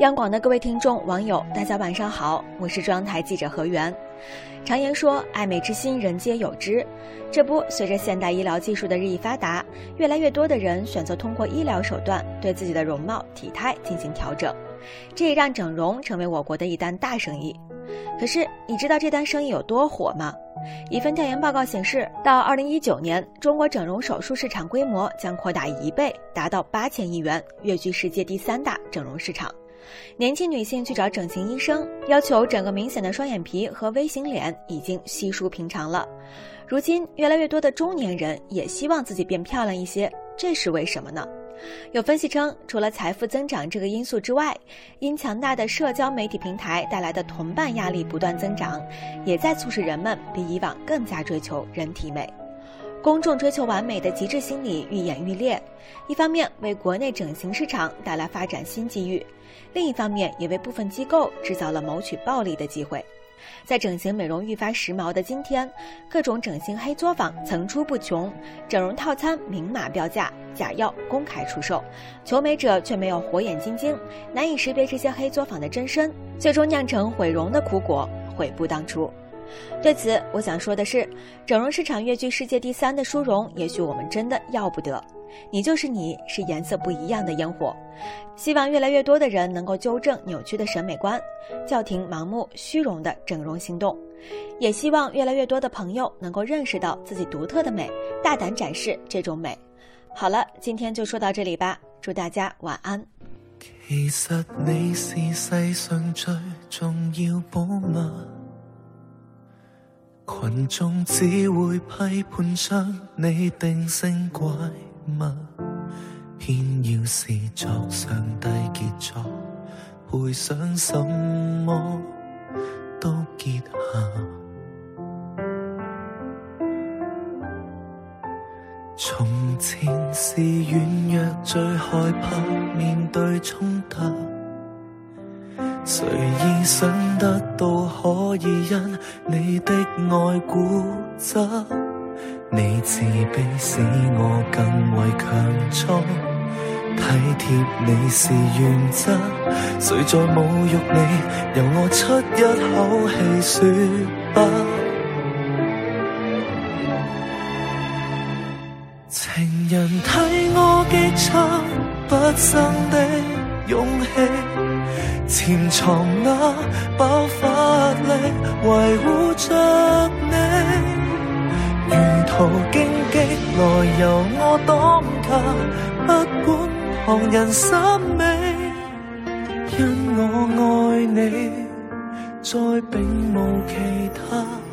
央广的各位听众、网友，大家晚上好，我是中央台记者何源。常言说，爱美之心，人皆有之。这不，随着现代医疗技术的日益发达，越来越多的人选择通过医疗手段对自己的容貌、体态进行调整，这也让整容成为我国的一单大生意。可是，你知道这单生意有多火吗？一份调研报告显示，到二零一九年，中国整容手术市场规模将扩大一倍，达到八千亿元，跃居世界第三大整容市场。年轻女性去找整形医生，要求整个明显的双眼皮和 V 型脸已经稀疏平常了。如今，越来越多的中年人也希望自己变漂亮一些，这是为什么呢？有分析称，除了财富增长这个因素之外，因强大的社交媒体平台带来的同伴压力不断增长，也在促使人们比以往更加追求人体美。公众追求完美的极致心理愈演愈烈，一方面为国内整形市场带来发展新机遇，另一方面也为部分机构制造了谋取暴利的机会。在整形美容愈发时髦的今天，各种整形黑作坊层出不穷，整容套餐明码标价，假药公开出售，求美者却没有火眼金睛，难以识别这些黑作坊的真身，最终酿成毁容的苦果，悔不当初。对此，我想说的是，整容市场跃居世界第三的殊荣，也许我们真的要不得。你就是你，是颜色不一样的烟火。希望越来越多的人能够纠正扭曲的审美观，叫停盲目虚荣的整容行动。也希望越来越多的朋友能够认识到自己独特的美，大胆展示这种美。好了，今天就说到这里吧，祝大家晚安。其实你是世上最重要宝物。群众只会批判将你定性怪物，偏要是作上帝杰作，赔上什么都结下。从前是软弱，最害怕面对冲突。谁意想得到可以因你的爱固执？你自卑使我更为强壮，体贴你是原则。谁在侮辱你？由我出一口气说不。情人替我激出不生的勇气。潜藏那爆发力，维护着你，如途荆棘，来由我挡架，不管旁人审美，因我爱你，再并无其他。